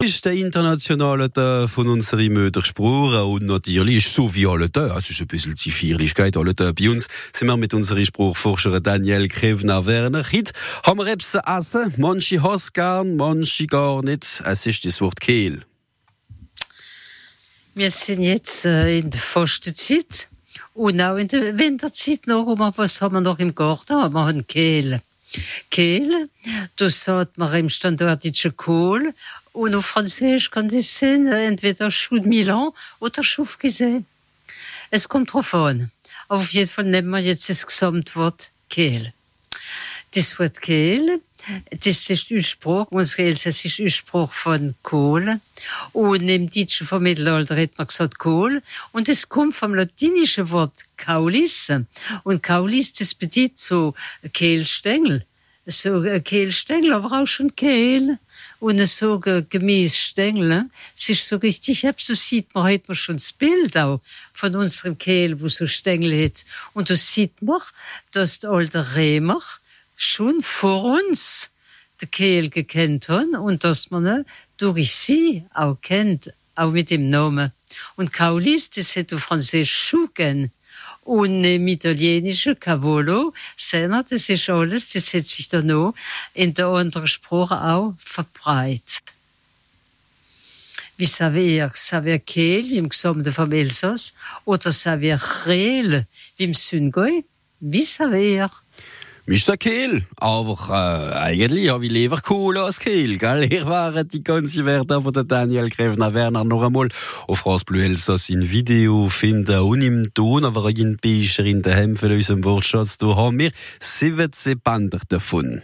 ist der internationale Tag von unseren Mödersprachen und natürlich ist so wie alle Tage, also ist ein bisschen die Feierlichkeit alle Tage bei uns, sind wir mit unserem Spruchforscher Daniel Krevner-Werner. Heute haben wir etwas essen, manche hassen gern, manche gar nicht. Es ist das Wort Kehl. Wir sind jetzt äh, in der Fastenzeit und auch in der Winterzeit noch. Und was haben wir noch im Garten? Wir haben Kehl. Kehl, das sagt man im standardischen Kohl und auf Französisch kann das sein, entweder Chou de Milan oder Choufkisé. Es kommt drauf an. Auf jeden Fall nehmen wir jetzt das Gesamtwort Kehl. Das Wort Kehl, das ist Ursprung, unser elsässischer Ursprung von Kohl. Und im deutschen vom Mittelalter hat man gesagt Kohl. Und es kommt vom latinischen Wort Kaulis. Und Kaulis, das bedeutet so Kehlstängel. So Kehlstängel, aber auch schon Kehl und so Gemüsstängel. Es ist so richtig, so sieht man heute schon das Bild auch von unserem Kehl, wo so Stängel hat. Und da sieht man, dass der alte Römer schon vor uns den Kehl gekannt hat und dass man durch sie auch kennt, auch mit dem Namen. Und Kaulis, das auf Französisch Schuken und im italienischen Cavolo, seiner, das ist alles, das hat sich dann noch in der anderen Sprache auch verbreitet. Wie Saver, Saver Kehl, im Gesamten vom Elsass, oder Saver Rel, wie im Süngoi, wie Saver. Mr. Kehl, aber äh, eigentlich habe ich lieber cool als Kehl, gell? Hier waren die ganze Werte von der Daniel Grevner Werner noch einmal auf France Bleu Elsass in Video finden und im Ton, aber ein Beischer in der Hemd für unseren Wortschatz, da haben wir 17 Bänder davon.